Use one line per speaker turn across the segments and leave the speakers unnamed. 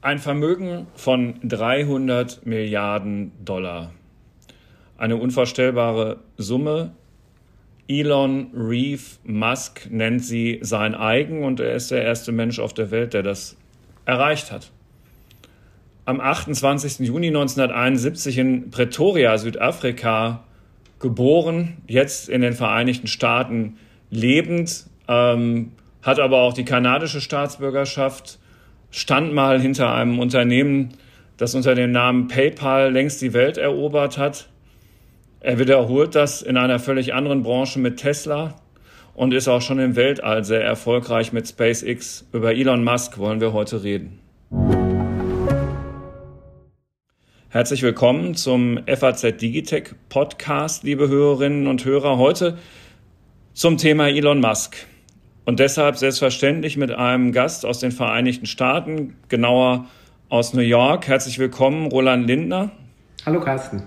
Ein Vermögen von 300 Milliarden Dollar. Eine unvorstellbare Summe. Elon Reeve Musk nennt sie sein eigen und er ist der erste Mensch auf der Welt, der das erreicht hat. Am 28. Juni 1971 in Pretoria, Südafrika, geboren, jetzt in den Vereinigten Staaten lebend, ähm, hat aber auch die kanadische Staatsbürgerschaft stand mal hinter einem Unternehmen, das unter dem Namen PayPal längst die Welt erobert hat. Er wiederholt das in einer völlig anderen Branche mit Tesla und ist auch schon im Weltall sehr erfolgreich mit SpaceX. Über Elon Musk wollen wir heute reden. Herzlich willkommen zum FAZ Digitech Podcast, liebe Hörerinnen und Hörer. Heute zum Thema Elon Musk. Und deshalb selbstverständlich mit einem Gast aus den Vereinigten Staaten, genauer aus New York. Herzlich willkommen, Roland Lindner.
Hallo Carsten.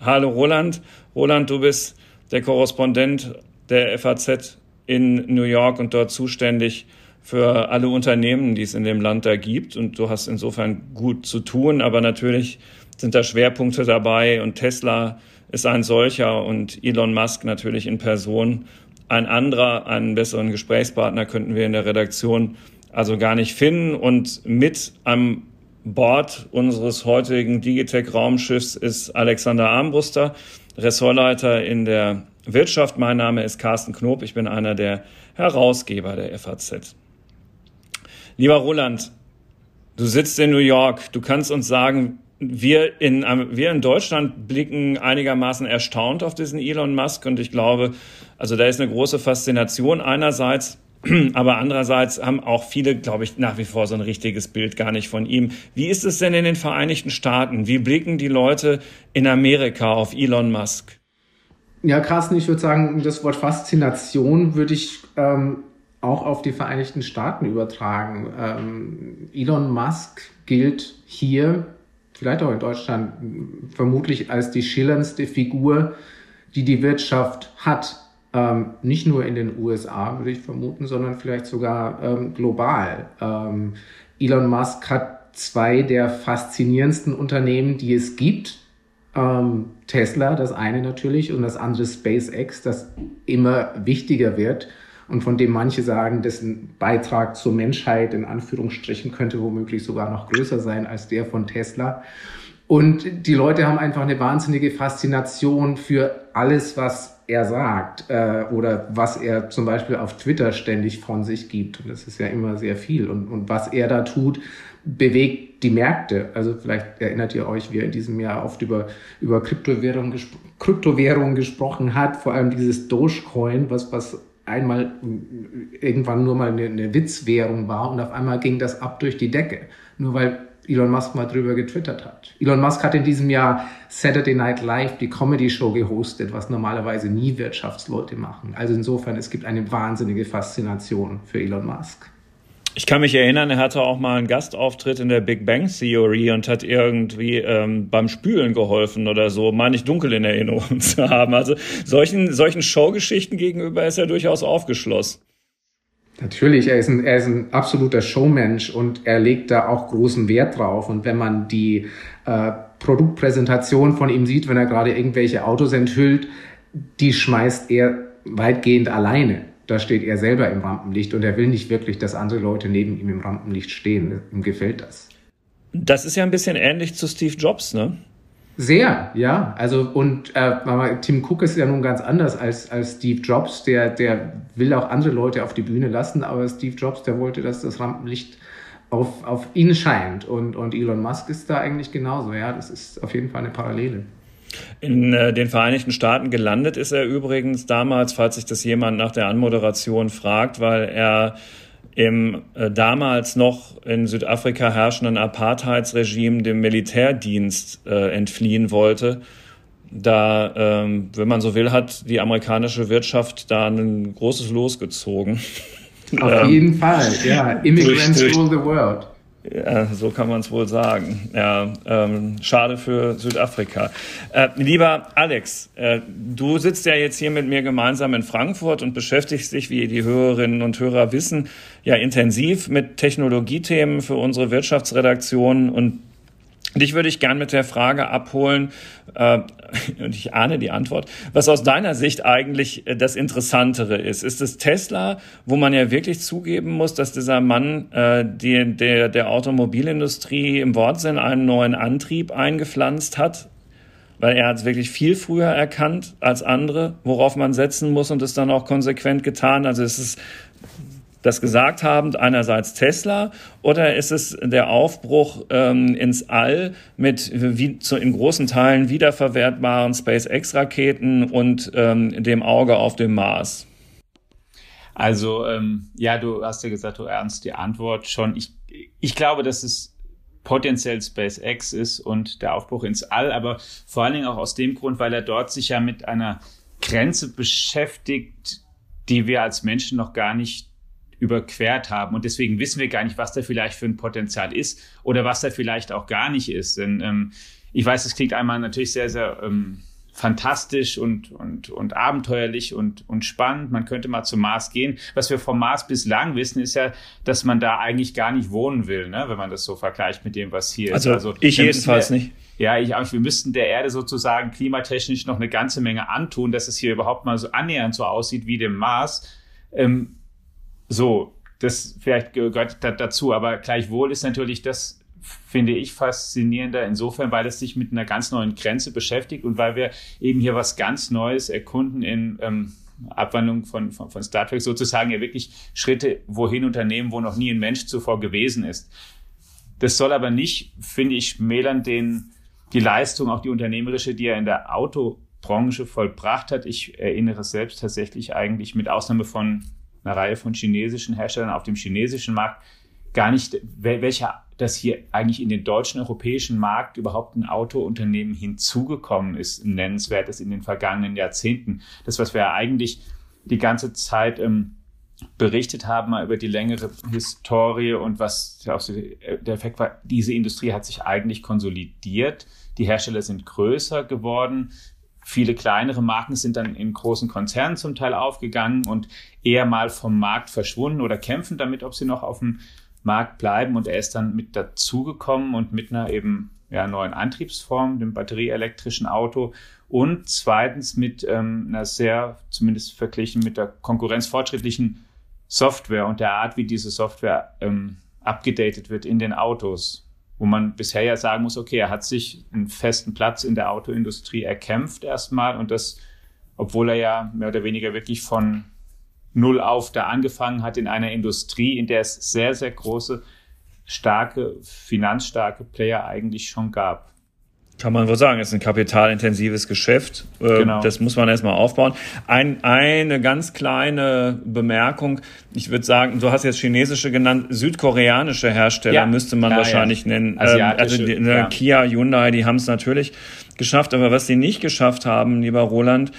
Hallo Roland. Roland, du bist der Korrespondent der FAZ in New York und dort zuständig für alle Unternehmen, die es in dem Land da gibt. Und du hast insofern gut zu tun, aber natürlich sind da Schwerpunkte dabei und Tesla ist ein solcher und Elon Musk natürlich in Person ein anderer, einen besseren Gesprächspartner könnten wir in der Redaktion also gar nicht finden. Und mit am Bord unseres heutigen Digitech-Raumschiffs ist Alexander Armbruster, Ressortleiter in der Wirtschaft. Mein Name ist Carsten Knob, ich bin einer der Herausgeber der FAZ. Lieber Roland, du sitzt in New York, du kannst uns sagen, wir in, wir in Deutschland blicken einigermaßen erstaunt auf diesen Elon Musk und ich glaube, also da ist eine große Faszination einerseits, aber andererseits haben auch viele, glaube ich, nach wie vor so ein richtiges Bild gar nicht von ihm. Wie ist es denn in den Vereinigten Staaten? Wie blicken die Leute in Amerika auf Elon Musk?
Ja, Carsten, ich würde sagen, das Wort Faszination würde ich ähm, auch auf die Vereinigten Staaten übertragen. Ähm, Elon Musk gilt hier vielleicht auch in Deutschland vermutlich als die schillerndste Figur, die die Wirtschaft hat. Ähm, nicht nur in den USA, würde ich vermuten, sondern vielleicht sogar ähm, global. Ähm, Elon Musk hat zwei der faszinierendsten Unternehmen, die es gibt. Ähm, Tesla, das eine natürlich, und das andere SpaceX, das immer wichtiger wird und von dem manche sagen, dessen Beitrag zur Menschheit in Anführungsstrichen könnte womöglich sogar noch größer sein als der von Tesla. Und die Leute haben einfach eine wahnsinnige Faszination für alles, was er sagt äh, oder was er zum Beispiel auf Twitter ständig von sich gibt. Und das ist ja immer sehr viel. Und, und was er da tut, bewegt die Märkte. Also vielleicht erinnert ihr euch, wie er in diesem Jahr oft über, über Kryptowährungen gespro Kryptowährung gesprochen hat, vor allem dieses Dogecoin, was, was einmal irgendwann nur mal eine, eine Witzwährung war und auf einmal ging das ab durch die Decke. Nur weil Elon Musk mal drüber getwittert hat. Elon Musk hat in diesem Jahr Saturday Night Live, die Comedy-Show, gehostet, was normalerweise nie Wirtschaftsleute machen. Also insofern, es gibt eine wahnsinnige Faszination für Elon Musk.
Ich kann mich erinnern, er hatte auch mal einen Gastauftritt in der Big Bang Theory und hat irgendwie ähm, beim Spülen geholfen oder so, meine ich dunkel in Erinnerung zu haben. Also solchen, solchen Showgeschichten gegenüber ist er durchaus aufgeschlossen.
Natürlich, er ist, ein, er ist ein absoluter Showmensch und er legt da auch großen Wert drauf. Und wenn man die äh, Produktpräsentation von ihm sieht, wenn er gerade irgendwelche Autos enthüllt, die schmeißt er weitgehend alleine da steht er selber im Rampenlicht und er will nicht wirklich, dass andere Leute neben ihm im Rampenlicht stehen. Ihm gefällt das.
Das ist ja ein bisschen ähnlich zu Steve Jobs, ne?
Sehr, ja. Also und äh, Tim Cook ist ja nun ganz anders als, als Steve Jobs. Der, der will auch andere Leute auf die Bühne lassen, aber Steve Jobs, der wollte, dass das Rampenlicht auf, auf ihn scheint. Und, und Elon Musk ist da eigentlich genauso. Ja, das ist auf jeden Fall eine Parallele.
In äh, den Vereinigten Staaten gelandet ist er übrigens damals, falls sich das jemand nach der Anmoderation fragt, weil er im äh, damals noch in Südafrika herrschenden Apartheidsregime dem Militärdienst äh, entfliehen wollte. Da, ähm, wenn man so will, hat die amerikanische Wirtschaft da ein großes Los gezogen.
Auf jeden Fall, ja. Immigrants rule the world
Ja, so kann man es wohl sagen. Ja, ähm, schade für Südafrika. Äh, lieber Alex, äh, du sitzt ja jetzt hier mit mir gemeinsam in Frankfurt und beschäftigst dich, wie die Hörerinnen und Hörer wissen, ja intensiv mit Technologiethemen für unsere Wirtschaftsredaktion und Dich würde ich gern mit der Frage abholen, äh, und ich ahne die Antwort, was aus deiner Sicht eigentlich äh, das Interessantere ist. Ist es Tesla, wo man ja wirklich zugeben muss, dass dieser Mann äh, die, der, der Automobilindustrie im Wortsinn einen neuen Antrieb eingepflanzt hat? Weil er hat es wirklich viel früher erkannt als andere, worauf man setzen muss und es dann auch konsequent getan. Also es ist das gesagt haben, einerseits Tesla oder ist es der Aufbruch ähm, ins All mit wie, zu, in großen Teilen wiederverwertbaren SpaceX-Raketen und ähm, dem Auge auf dem Mars?
Also ähm, ja, du hast ja gesagt, du ernst die Antwort schon. Ich, ich glaube, dass es potenziell SpaceX ist und der Aufbruch ins All, aber vor allen Dingen auch aus dem Grund, weil er dort sich ja mit einer Grenze beschäftigt, die wir als Menschen noch gar nicht überquert haben. Und deswegen wissen wir gar nicht, was da vielleicht für ein Potenzial ist oder was da vielleicht auch gar nicht ist. Denn ähm, ich weiß, es klingt einmal natürlich sehr, sehr ähm, fantastisch und, und, und abenteuerlich und, und spannend. Man könnte mal zum Mars gehen. Was wir vom Mars bislang wissen, ist ja, dass man da eigentlich gar nicht wohnen will, ne? wenn man das so vergleicht mit dem, was hier
also, ist. Also ich jedenfalls wir, nicht.
Ja, ich. Wir müssten der Erde sozusagen klimatechnisch noch eine ganze Menge antun, dass es hier überhaupt mal so annähernd so aussieht wie dem Mars. Ähm, so, das vielleicht gehört dazu, aber gleichwohl ist natürlich das, finde ich, faszinierender insofern, weil es sich mit einer ganz neuen Grenze beschäftigt und weil wir eben hier was ganz Neues erkunden in ähm, Abwandlung von, von, von Star Trek sozusagen ja wirklich Schritte wohin unternehmen, wo noch nie ein Mensch zuvor gewesen ist. Das soll aber nicht, finde ich, schmälern den, die Leistung, auch die unternehmerische, die er in der Autobranche vollbracht hat. Ich erinnere selbst tatsächlich eigentlich mit Ausnahme von einer Reihe von chinesischen Herstellern auf dem chinesischen Markt gar nicht, welcher das hier eigentlich in den deutschen europäischen Markt überhaupt ein Autounternehmen hinzugekommen ist, nennenswertes in den vergangenen Jahrzehnten. Das, was wir eigentlich die ganze Zeit ähm, berichtet haben, mal über die längere Historie und was auch der Effekt war, diese Industrie hat sich eigentlich konsolidiert. Die Hersteller sind größer geworden. Viele kleinere Marken sind dann in großen Konzernen zum Teil aufgegangen und eher mal vom Markt verschwunden oder kämpfen damit, ob sie noch auf dem Markt bleiben. Und er ist dann mit dazugekommen und mit einer eben ja, neuen Antriebsform, dem batterieelektrischen Auto und zweitens mit ähm, einer sehr, zumindest verglichen mit der konkurrenzfortschrittlichen Software und der Art, wie diese Software ähm, abgedatet wird in den Autos wo man bisher ja sagen muss, okay, er hat sich einen festen Platz in der Autoindustrie erkämpft erstmal und das, obwohl er ja mehr oder weniger wirklich von null auf da angefangen hat in einer Industrie, in der es sehr, sehr große, starke, finanzstarke Player eigentlich schon gab.
Kann man wohl sagen, ist ein kapitalintensives Geschäft. Äh, genau. Das muss man erstmal aufbauen. Ein, eine ganz kleine Bemerkung. Ich würde sagen, du hast jetzt chinesische genannt, südkoreanische Hersteller ja. müsste man ja, wahrscheinlich ja. nennen. Ähm, also die, ja. Kia, Hyundai, die haben es natürlich geschafft. Aber was sie nicht geschafft haben, lieber Roland,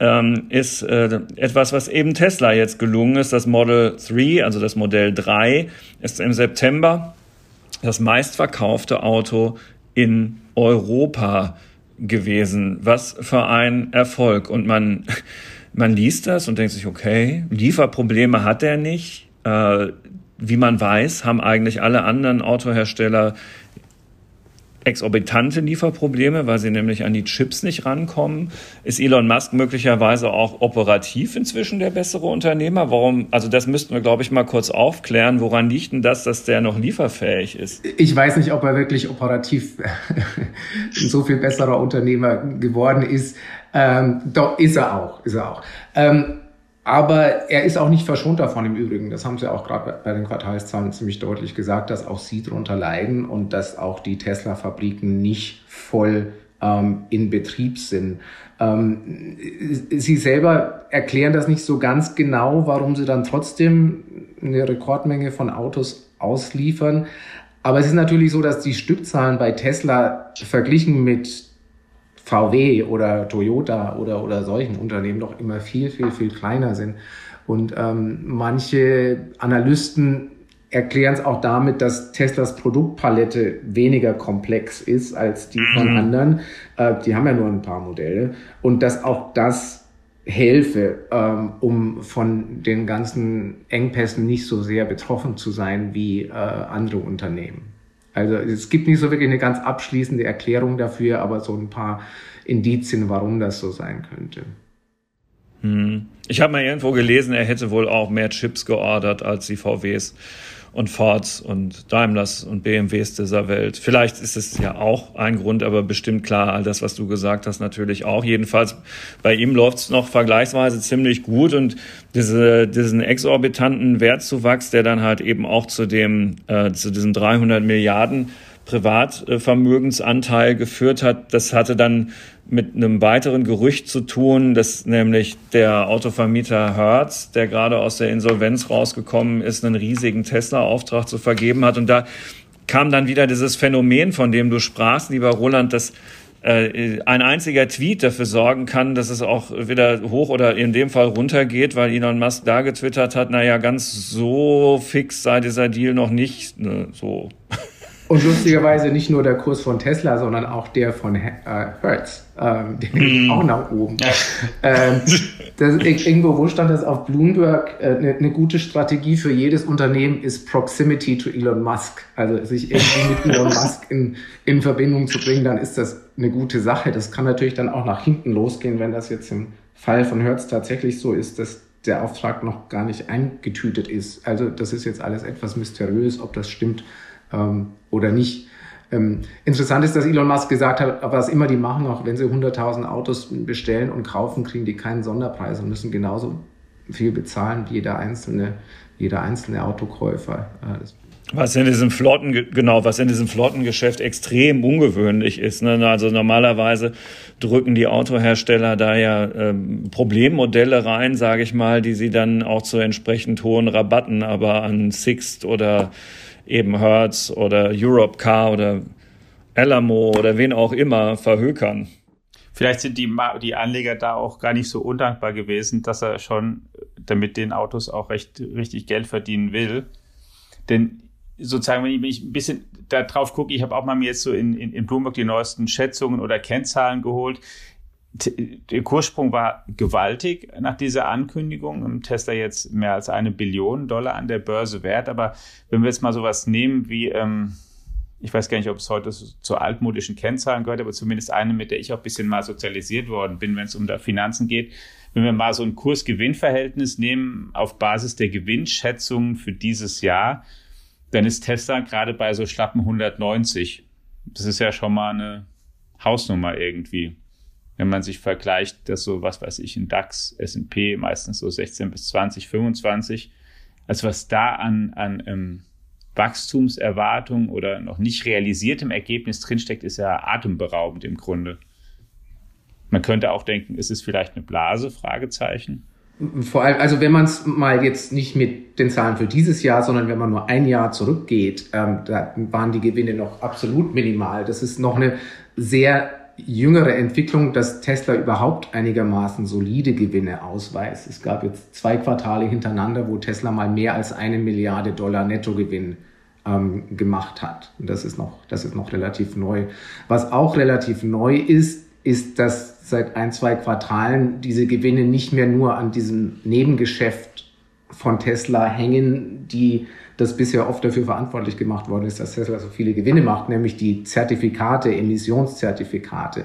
ähm, ist äh, etwas, was eben Tesla jetzt gelungen ist. Das Model 3, also das Modell 3, ist im September das meistverkaufte Auto in Europa gewesen. Was für ein Erfolg. Und man, man liest das und denkt sich, okay, Lieferprobleme hat er nicht. Äh, wie man weiß, haben eigentlich alle anderen Autohersteller exorbitante Lieferprobleme, weil sie nämlich an die Chips nicht rankommen. Ist Elon Musk möglicherweise auch operativ inzwischen der bessere Unternehmer? Warum? Also das müssten wir, glaube ich, mal kurz aufklären. Woran liegt denn das, dass der noch lieferfähig ist?
Ich weiß nicht, ob er wirklich operativ so viel besserer Unternehmer geworden ist. Ähm, doch ist er auch, ist er auch. Ähm, aber er ist auch nicht verschont davon im Übrigen. Das haben sie auch gerade bei den Quartalszahlen ziemlich deutlich gesagt, dass auch sie darunter leiden und dass auch die Tesla-Fabriken nicht voll ähm, in Betrieb sind. Ähm, sie selber erklären das nicht so ganz genau, warum sie dann trotzdem eine Rekordmenge von Autos ausliefern. Aber es ist natürlich so, dass die Stückzahlen bei Tesla verglichen mit VW oder Toyota oder, oder solchen Unternehmen doch immer viel, viel, viel kleiner sind. Und ähm, manche Analysten erklären es auch damit, dass Teslas Produktpalette weniger komplex ist als die von mhm. anderen. Äh, die haben ja nur ein paar Modelle. Und dass auch das helfe, ähm, um von den ganzen Engpässen nicht so sehr betroffen zu sein wie äh, andere Unternehmen. Also es gibt nicht so wirklich eine ganz abschließende Erklärung dafür, aber so ein paar Indizien, warum das so sein könnte.
Hm. Ich habe mal irgendwo gelesen, er hätte wohl auch mehr Chips geordert als die VWs und Fords und Daimlers und BMWs dieser Welt. Vielleicht ist es ja auch ein Grund, aber bestimmt klar, all das, was du gesagt hast, natürlich auch. Jedenfalls bei ihm läuft es noch vergleichsweise ziemlich gut und diese, diesen exorbitanten Wertzuwachs, der dann halt eben auch zu dem, äh, zu diesen 300 Milliarden Privatvermögensanteil geführt hat. Das hatte dann mit einem weiteren Gerücht zu tun, dass nämlich der Autovermieter Hertz, der gerade aus der Insolvenz rausgekommen ist, einen riesigen Tesla-Auftrag zu vergeben hat. Und da kam dann wieder dieses Phänomen, von dem du sprachst, lieber Roland, dass äh, ein einziger Tweet dafür sorgen kann, dass es auch wieder hoch oder in dem Fall runter geht, weil Elon Musk da getwittert hat, naja, ganz so fix sei dieser Deal noch nicht. Ne, so.
Und lustigerweise nicht nur der Kurs von Tesla, sondern auch der von äh, Hertz. Ähm, der geht auch nach oben. ähm, das, irgendwo, wo stand das auf Bloomberg? Äh, eine, eine gute Strategie für jedes Unternehmen ist Proximity to Elon Musk. Also sich irgendwie mit Elon Musk in, in Verbindung zu bringen, dann ist das eine gute Sache. Das kann natürlich dann auch nach hinten losgehen, wenn das jetzt im Fall von Hertz tatsächlich so ist, dass der Auftrag noch gar nicht eingetütet ist. Also das ist jetzt alles etwas mysteriös, ob das stimmt ähm, oder nicht. Ähm, interessant ist, dass Elon Musk gesagt hat, was immer die machen, auch wenn sie 100.000 Autos bestellen und kaufen, kriegen die keinen Sonderpreis und müssen genauso viel bezahlen wie jeder einzelne, jeder einzelne Autokäufer.
Was in diesem Flotten, genau, was in diesem Flottengeschäft extrem ungewöhnlich ist. Ne? Also normalerweise drücken die Autohersteller da ja ähm, Problemmodelle rein, sage ich mal, die sie dann auch zu entsprechend hohen Rabatten aber an Sixt oder eben Hertz oder Europcar oder Alamo oder wen auch immer verhökern.
Vielleicht sind die, die Anleger da auch gar nicht so undankbar gewesen, dass er schon damit den Autos auch recht richtig Geld verdienen will. Denn sozusagen, wenn ich ein bisschen da drauf gucke, ich habe auch mal mir jetzt so in, in, in Bloomberg die neuesten Schätzungen oder Kennzahlen geholt der Kurssprung war gewaltig nach dieser Ankündigung. Tesla jetzt mehr als eine Billion Dollar an der Börse wert. Aber wenn wir jetzt mal sowas nehmen wie, ähm, ich weiß gar nicht, ob es heute zu altmodischen Kennzahlen gehört, aber zumindest eine, mit der ich auch ein bisschen mal sozialisiert worden bin, wenn es um da Finanzen geht. Wenn wir mal so ein Kurs-Gewinn-Verhältnis nehmen auf Basis der Gewinnschätzungen für dieses Jahr, dann ist Tesla gerade bei so schlappen 190. Das ist ja schon mal eine Hausnummer irgendwie wenn man sich vergleicht, dass so, was weiß ich, in DAX, S&P meistens so 16 bis 20, 25, also was da an, an ähm, Wachstumserwartung oder noch nicht realisiertem Ergebnis drinsteckt, ist ja atemberaubend im Grunde. Man könnte auch denken, ist es vielleicht eine Blase? Fragezeichen.
Vor allem, also wenn man es mal jetzt nicht mit den Zahlen für dieses Jahr, sondern wenn man nur ein Jahr zurückgeht, ähm, da waren die Gewinne noch absolut minimal. Das ist noch eine sehr jüngere Entwicklung, dass Tesla überhaupt einigermaßen solide Gewinne ausweist. Es gab jetzt zwei Quartale hintereinander, wo Tesla mal mehr als eine Milliarde Dollar Nettogewinn ähm, gemacht hat. Und das ist noch, das ist noch relativ neu. Was auch relativ neu ist, ist, dass seit ein, zwei Quartalen diese Gewinne nicht mehr nur an diesem Nebengeschäft von Tesla hängen, die das bisher oft dafür verantwortlich gemacht worden ist, dass Tesla so viele Gewinne macht, nämlich die Zertifikate, Emissionszertifikate.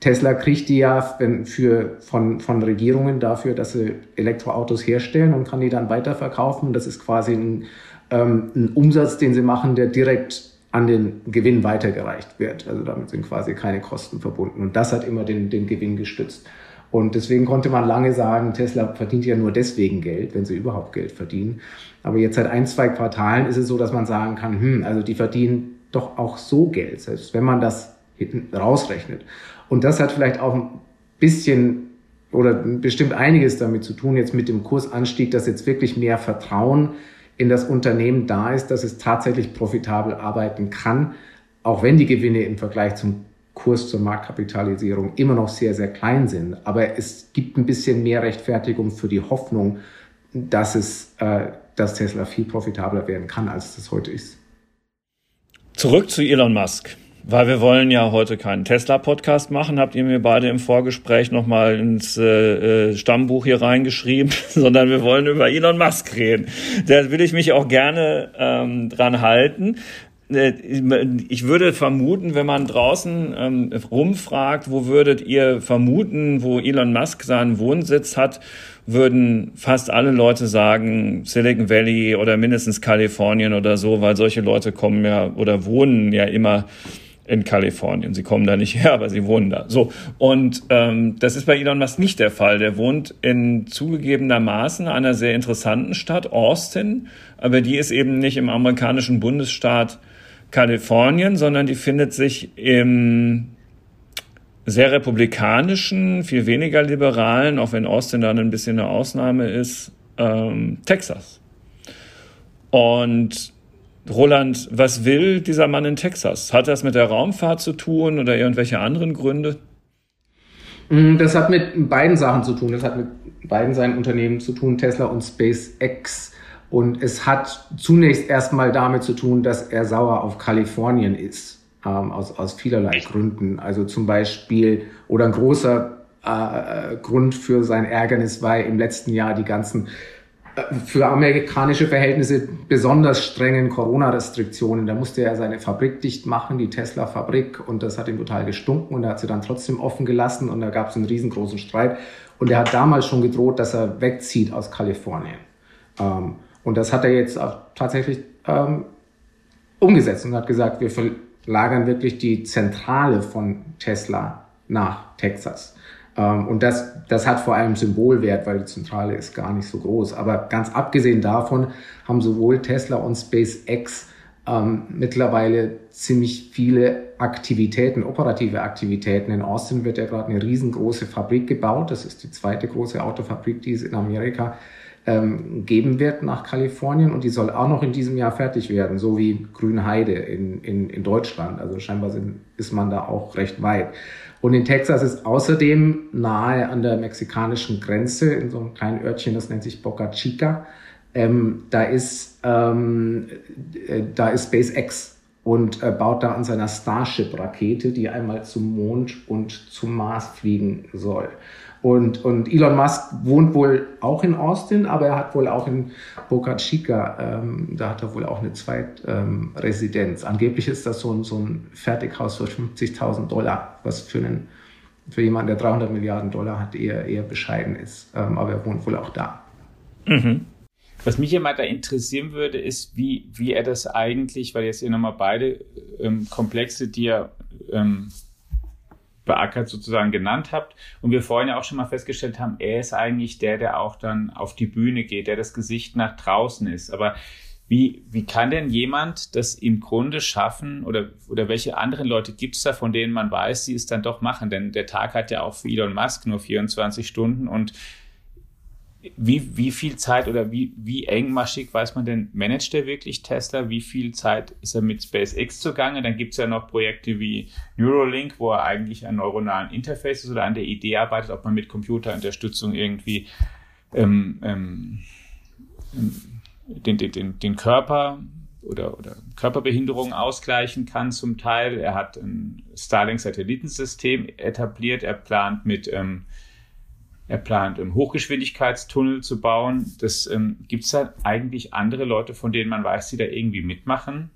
Tesla kriegt die ja für, von, von Regierungen dafür, dass sie Elektroautos herstellen und kann die dann weiterverkaufen. Das ist quasi ein, ähm, ein Umsatz, den sie machen, der direkt an den Gewinn weitergereicht wird. Also damit sind quasi keine Kosten verbunden. Und das hat immer den, den Gewinn gestützt. Und deswegen konnte man lange sagen, Tesla verdient ja nur deswegen Geld, wenn sie überhaupt Geld verdienen. Aber jetzt seit ein, zwei Quartalen ist es so, dass man sagen kann, hm, also die verdienen doch auch so Geld, selbst wenn man das hinten rausrechnet. Und das hat vielleicht auch ein bisschen oder bestimmt einiges damit zu tun, jetzt mit dem Kursanstieg, dass jetzt wirklich mehr Vertrauen in das Unternehmen da ist, dass es tatsächlich profitabel arbeiten kann, auch wenn die Gewinne im Vergleich zum Kurs zur Marktkapitalisierung immer noch sehr, sehr klein sind. Aber es gibt ein bisschen mehr Rechtfertigung für die Hoffnung, dass es äh, dass Tesla viel profitabler werden kann, als das heute ist.
Zurück zu Elon Musk. Weil wir wollen ja heute keinen Tesla-Podcast machen, habt ihr mir beide im Vorgespräch nochmal ins äh, äh, Stammbuch hier reingeschrieben, sondern wir wollen über Elon Musk reden. Da will ich mich auch gerne ähm, dran halten. Äh, ich würde vermuten, wenn man draußen ähm, rumfragt, wo würdet ihr vermuten, wo Elon Musk seinen Wohnsitz hat, würden fast alle Leute sagen Silicon Valley oder mindestens Kalifornien oder so, weil solche Leute kommen ja oder wohnen ja immer in Kalifornien. Sie kommen da nicht her, aber sie wohnen da. So und ähm, das ist bei Elon Musk nicht der Fall. Der wohnt in zugegebenermaßen einer sehr interessanten Stadt Austin, aber die ist eben nicht im amerikanischen Bundesstaat Kalifornien, sondern die findet sich im sehr republikanischen, viel weniger liberalen, auch wenn Austin dann ein bisschen eine Ausnahme ist, ähm, Texas. Und Roland, was will dieser Mann in Texas? Hat das mit der Raumfahrt zu tun oder irgendwelche anderen Gründe?
Mm, das hat mit beiden Sachen zu tun. Das hat mit beiden seinen Unternehmen zu tun, Tesla und SpaceX. Und es hat zunächst erstmal damit zu tun, dass er sauer auf Kalifornien ist, ähm, aus, aus vielerlei Gründen. Also zum Beispiel, oder ein großer äh, Grund für sein Ärgernis war im letzten Jahr die ganzen äh, für amerikanische Verhältnisse besonders strengen Corona-Restriktionen. Da musste er seine Fabrik dicht machen, die Tesla-Fabrik, und das hat ihm total gestunken und er hat sie dann trotzdem offen gelassen und da gab es einen riesengroßen Streit. Und er hat damals schon gedroht, dass er wegzieht aus Kalifornien. Ähm, und das hat er jetzt auch tatsächlich ähm, umgesetzt und hat gesagt, wir verlagern wirklich die Zentrale von Tesla nach Texas. Ähm, und das, das hat vor allem Symbolwert, weil die Zentrale ist gar nicht so groß. Aber ganz abgesehen davon haben sowohl Tesla und SpaceX ähm, mittlerweile ziemlich viele Aktivitäten, operative Aktivitäten. In Austin wird ja gerade eine riesengroße Fabrik gebaut. Das ist die zweite große Autofabrik, die es in Amerika ähm, geben wird nach Kalifornien und die soll auch noch in diesem Jahr fertig werden, so wie Grünheide in, in, in Deutschland. Also scheinbar sind, ist man da auch recht weit. Und in Texas ist außerdem nahe an der mexikanischen Grenze, in so einem kleinen Örtchen, das nennt sich Boca Chica, ähm, da ist ähm, äh, da ist SpaceX und äh, baut da an seiner Starship-Rakete, die einmal zum Mond und zum Mars fliegen soll. Und, und Elon Musk wohnt wohl auch in Austin, aber er hat wohl auch in Boca Chica, ähm, da hat er wohl auch eine Zweitresidenz. Ähm, Angeblich ist das so ein, so ein Fertighaus für 50.000 Dollar, was für einen für jemanden, der 300 Milliarden Dollar hat, eher, eher bescheiden ist. Ähm, aber er wohnt wohl auch da.
Mhm. Was mich immer da interessieren würde, ist, wie, wie er das eigentlich, weil jetzt hier nochmal beide ähm, Komplexe, die er ähm, beackert sozusagen genannt habt. Und wir vorhin ja auch schon mal festgestellt haben, er ist eigentlich der, der auch dann auf die Bühne geht, der das Gesicht nach draußen ist. Aber wie, wie kann denn jemand das im Grunde schaffen oder, oder welche anderen Leute gibt es da, von denen man weiß, sie es dann doch machen? Denn der Tag hat ja auch für Elon Musk nur 24 Stunden und wie, wie viel Zeit oder wie, wie engmaschig weiß man denn, managt er wirklich Tesla? Wie viel Zeit ist er mit SpaceX zugange? Dann gibt es ja noch Projekte wie Neuralink, wo er eigentlich an neuronalen Interfaces oder an der Idee arbeitet, ob man mit Computerunterstützung irgendwie ähm, ähm, den, den, den Körper oder, oder Körperbehinderungen ausgleichen kann zum Teil. Er hat ein Starlink-Satellitensystem etabliert. Er plant mit ähm, er plant, einen Hochgeschwindigkeitstunnel zu bauen. Das ähm, gibt es da eigentlich andere Leute, von denen man weiß, die da irgendwie mitmachen?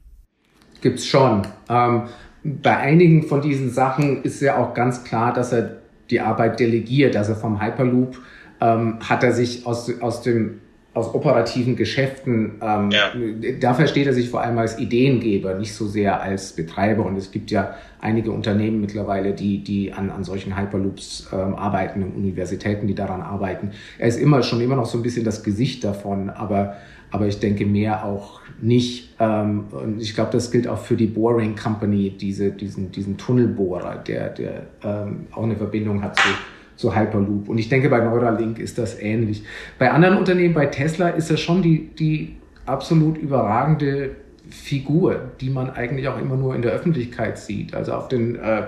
Gibt es schon. Ähm, bei einigen von diesen Sachen ist ja auch ganz klar, dass er die Arbeit delegiert. Also vom Hyperloop ähm, hat er sich aus, aus dem aus operativen Geschäften, ähm, ja. da versteht er sich vor allem als Ideengeber, nicht so sehr als Betreiber. Und es gibt ja einige Unternehmen mittlerweile, die, die an, an solchen Hyperloops ähm, arbeiten und Universitäten, die daran arbeiten. Er ist immer schon immer noch so ein bisschen das Gesicht davon, aber, aber ich denke mehr auch nicht. Ähm, und ich glaube, das gilt auch für die Boring Company, diese, diesen, diesen Tunnelbohrer, der, der ähm, auch eine Verbindung hat zu so Hyperloop. Und ich denke, bei Neuralink ist das ähnlich. Bei anderen Unternehmen, bei Tesla, ist das schon die, die absolut überragende Figur, die man eigentlich auch immer nur in der Öffentlichkeit sieht. Also auf den, äh,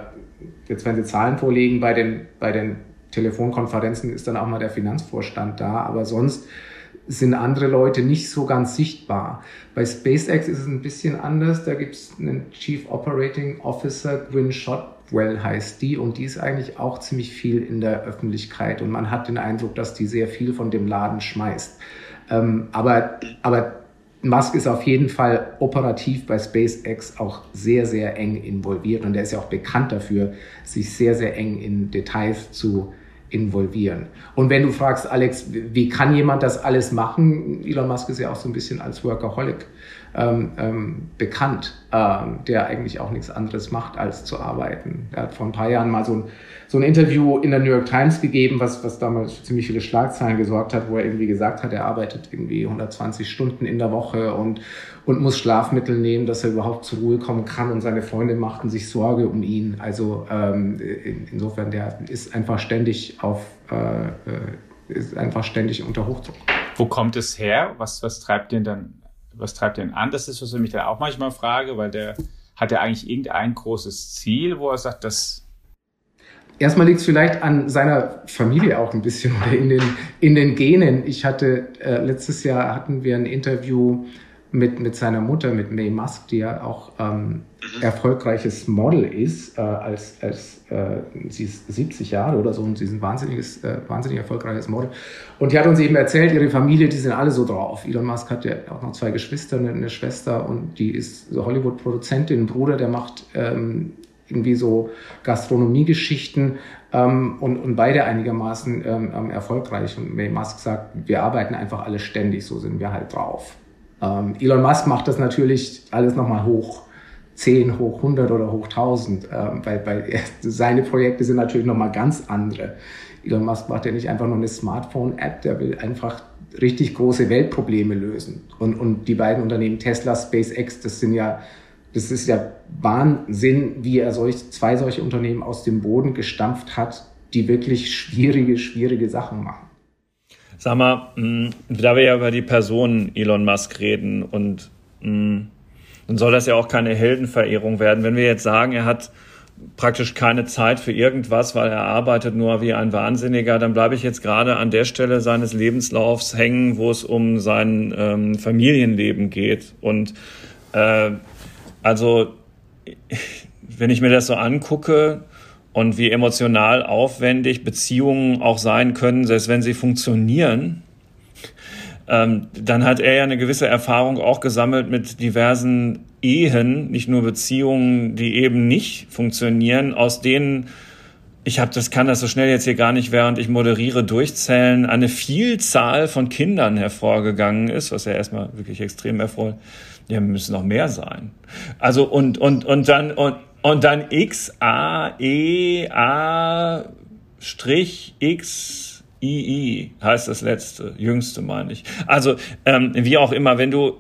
jetzt wenn Sie Zahlen vorlegen, bei den, bei den Telefonkonferenzen ist dann auch mal der Finanzvorstand da, aber sonst sind andere Leute nicht so ganz sichtbar. Bei SpaceX ist es ein bisschen anders. Da gibt es einen Chief Operating Officer, Gwyn Shotwell heißt die, und die ist eigentlich auch ziemlich viel in der Öffentlichkeit. Und man hat den Eindruck, dass die sehr viel von dem Laden schmeißt. Ähm, aber, aber Musk ist auf jeden Fall operativ bei SpaceX auch sehr, sehr eng involviert und er ist ja auch bekannt dafür, sich sehr, sehr eng in Details zu involvieren. Und wenn du fragst, Alex, wie kann jemand das alles machen? Elon Musk ist ja auch so ein bisschen als Workaholic ähm, ähm, bekannt, ähm, der eigentlich auch nichts anderes macht, als zu arbeiten. Er hat vor ein paar Jahren mal so ein so ein Interview in der New York Times gegeben, was, was damals für ziemlich viele Schlagzeilen gesorgt hat, wo er irgendwie gesagt hat, er arbeitet irgendwie 120 Stunden in der Woche und, und muss Schlafmittel nehmen, dass er überhaupt zur Ruhe kommen kann und seine Freunde machten sich Sorge um ihn. Also ähm, in, insofern, der ist einfach ständig auf, äh, äh, ist einfach ständig unter Hochdruck.
Wo kommt es her? Was, was treibt den dann, was treibt den an? Das ist, was ich mich dann auch manchmal frage, weil der hat ja eigentlich irgendein großes Ziel, wo er sagt, das
Erstmal liegt es vielleicht an seiner Familie auch ein bisschen oder in den, in den Genen. Ich hatte, äh, letztes Jahr hatten wir ein Interview mit, mit seiner Mutter, mit May Musk, die ja auch ähm, mhm. erfolgreiches Model ist, äh, als, als äh, sie ist 70 Jahre oder so und sie ist ein wahnsinniges, äh, wahnsinnig erfolgreiches Model. Und die hat uns eben erzählt, ihre Familie, die sind alle so drauf. Elon Musk hat ja auch noch zwei Geschwister, eine, eine Schwester und die ist so Hollywood-Produzentin, ein Bruder, der macht ähm, irgendwie so Gastronomiegeschichten ähm, und, und beide einigermaßen ähm, ähm, erfolgreich. Und May Musk sagt, wir arbeiten einfach alle ständig, so sind wir halt drauf. Ähm, Elon Musk macht das natürlich alles nochmal hoch. 10 hoch 100 oder hoch 1000, ähm, weil, weil seine Projekte sind natürlich nochmal ganz andere. Elon Musk macht ja nicht einfach nur eine Smartphone-App, der will einfach richtig große Weltprobleme lösen. Und, und die beiden Unternehmen Tesla, SpaceX, das sind ja das ist ja Wahnsinn, wie er solch, zwei solche Unternehmen aus dem Boden gestampft hat, die wirklich schwierige, schwierige Sachen machen.
Sag mal, mm, da wir ja über die Person Elon Musk reden und mm, dann soll das ja auch keine Heldenverehrung werden. Wenn wir jetzt sagen, er hat praktisch keine Zeit für irgendwas, weil er arbeitet nur wie ein Wahnsinniger, dann bleibe ich jetzt gerade an der Stelle seines Lebenslaufs hängen, wo es um sein ähm, Familienleben geht. Und äh, also, wenn ich mir das so angucke und wie emotional aufwendig Beziehungen auch sein können, selbst wenn sie funktionieren, ähm, dann hat er ja eine gewisse Erfahrung auch gesammelt mit diversen Ehen, nicht nur Beziehungen, die eben nicht funktionieren, aus denen ich habe das kann das so schnell jetzt hier gar nicht, während ich moderiere, durchzählen, eine Vielzahl von Kindern hervorgegangen ist, was ja erstmal wirklich extrem erfreut. Ja, müssen noch mehr sein. Also und und und dann und und dann X A E A Strich X II heißt das letzte, jüngste meine ich. Also ähm, wie auch immer, wenn du,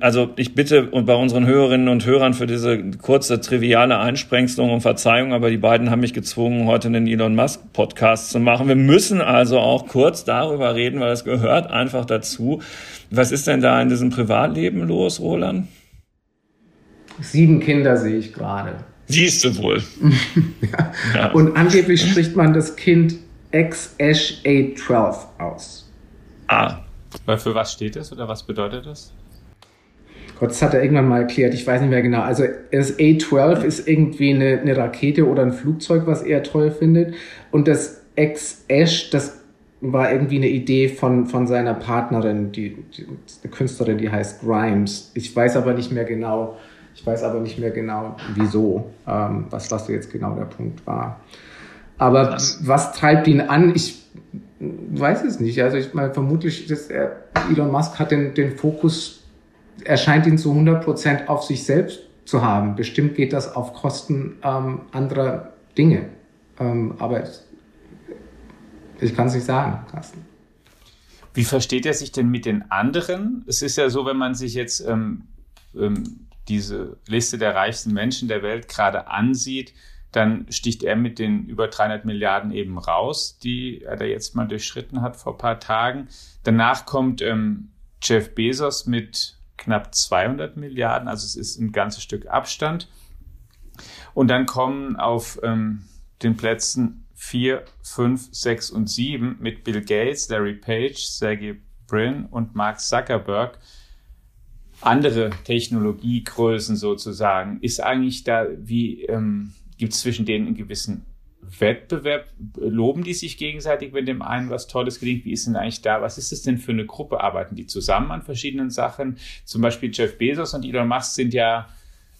also ich bitte und bei unseren Hörerinnen und Hörern für diese kurze triviale Einsprengselung um Verzeihung, aber die beiden haben mich gezwungen, heute einen Elon Musk Podcast zu machen. Wir müssen also auch kurz darüber reden, weil es gehört einfach dazu. Was ist denn da in diesem Privatleben los, Roland?
Sieben Kinder sehe ich gerade.
Siehst du wohl.
ja. Ja. Und angeblich spricht man das Kind X-Ash A12 aus.
Ah. Weil für was steht das oder was bedeutet das?
Gott, das hat er irgendwann mal erklärt, ich weiß nicht mehr genau. Also das A12 ist irgendwie eine, eine Rakete oder ein Flugzeug, was er toll findet. Und das X-Ash, das war irgendwie eine Idee von, von seiner Partnerin, die, die, eine Künstlerin, die heißt Grimes. Ich weiß aber nicht mehr genau, ich weiß aber nicht mehr genau, wieso, ähm, was, was jetzt genau der Punkt war. Aber Krass. was treibt ihn an? Ich weiß es nicht. Also ich meine, vermutlich, dass er, Elon Musk hat den, den Fokus, er scheint ihn zu 100 Prozent auf sich selbst zu haben. Bestimmt geht das auf Kosten ähm, anderer Dinge. Ähm, aber ich kann es nicht sagen, Carsten.
Wie versteht er sich denn mit den anderen? Es ist ja so, wenn man sich jetzt ähm, ähm, diese Liste der reichsten Menschen der Welt gerade ansieht, dann sticht er mit den über 300 Milliarden eben raus, die er da jetzt mal durchschritten hat vor ein paar Tagen. Danach kommt ähm, Jeff Bezos mit knapp 200 Milliarden, also es ist ein ganzes Stück Abstand. Und dann kommen auf ähm, den Plätzen 4, 5, 6 und 7 mit Bill Gates, Larry Page, Sergey Brin und Mark Zuckerberg, andere Technologiegrößen sozusagen. Ist eigentlich da, wie ähm, gibt es zwischen denen einen gewissen Wettbewerb? Loben die sich gegenseitig, wenn dem einen was Tolles gelingt? Wie ist denn eigentlich da? Was ist das denn für eine Gruppe? Arbeiten die zusammen an verschiedenen Sachen? Zum Beispiel Jeff Bezos und Elon Musk sind ja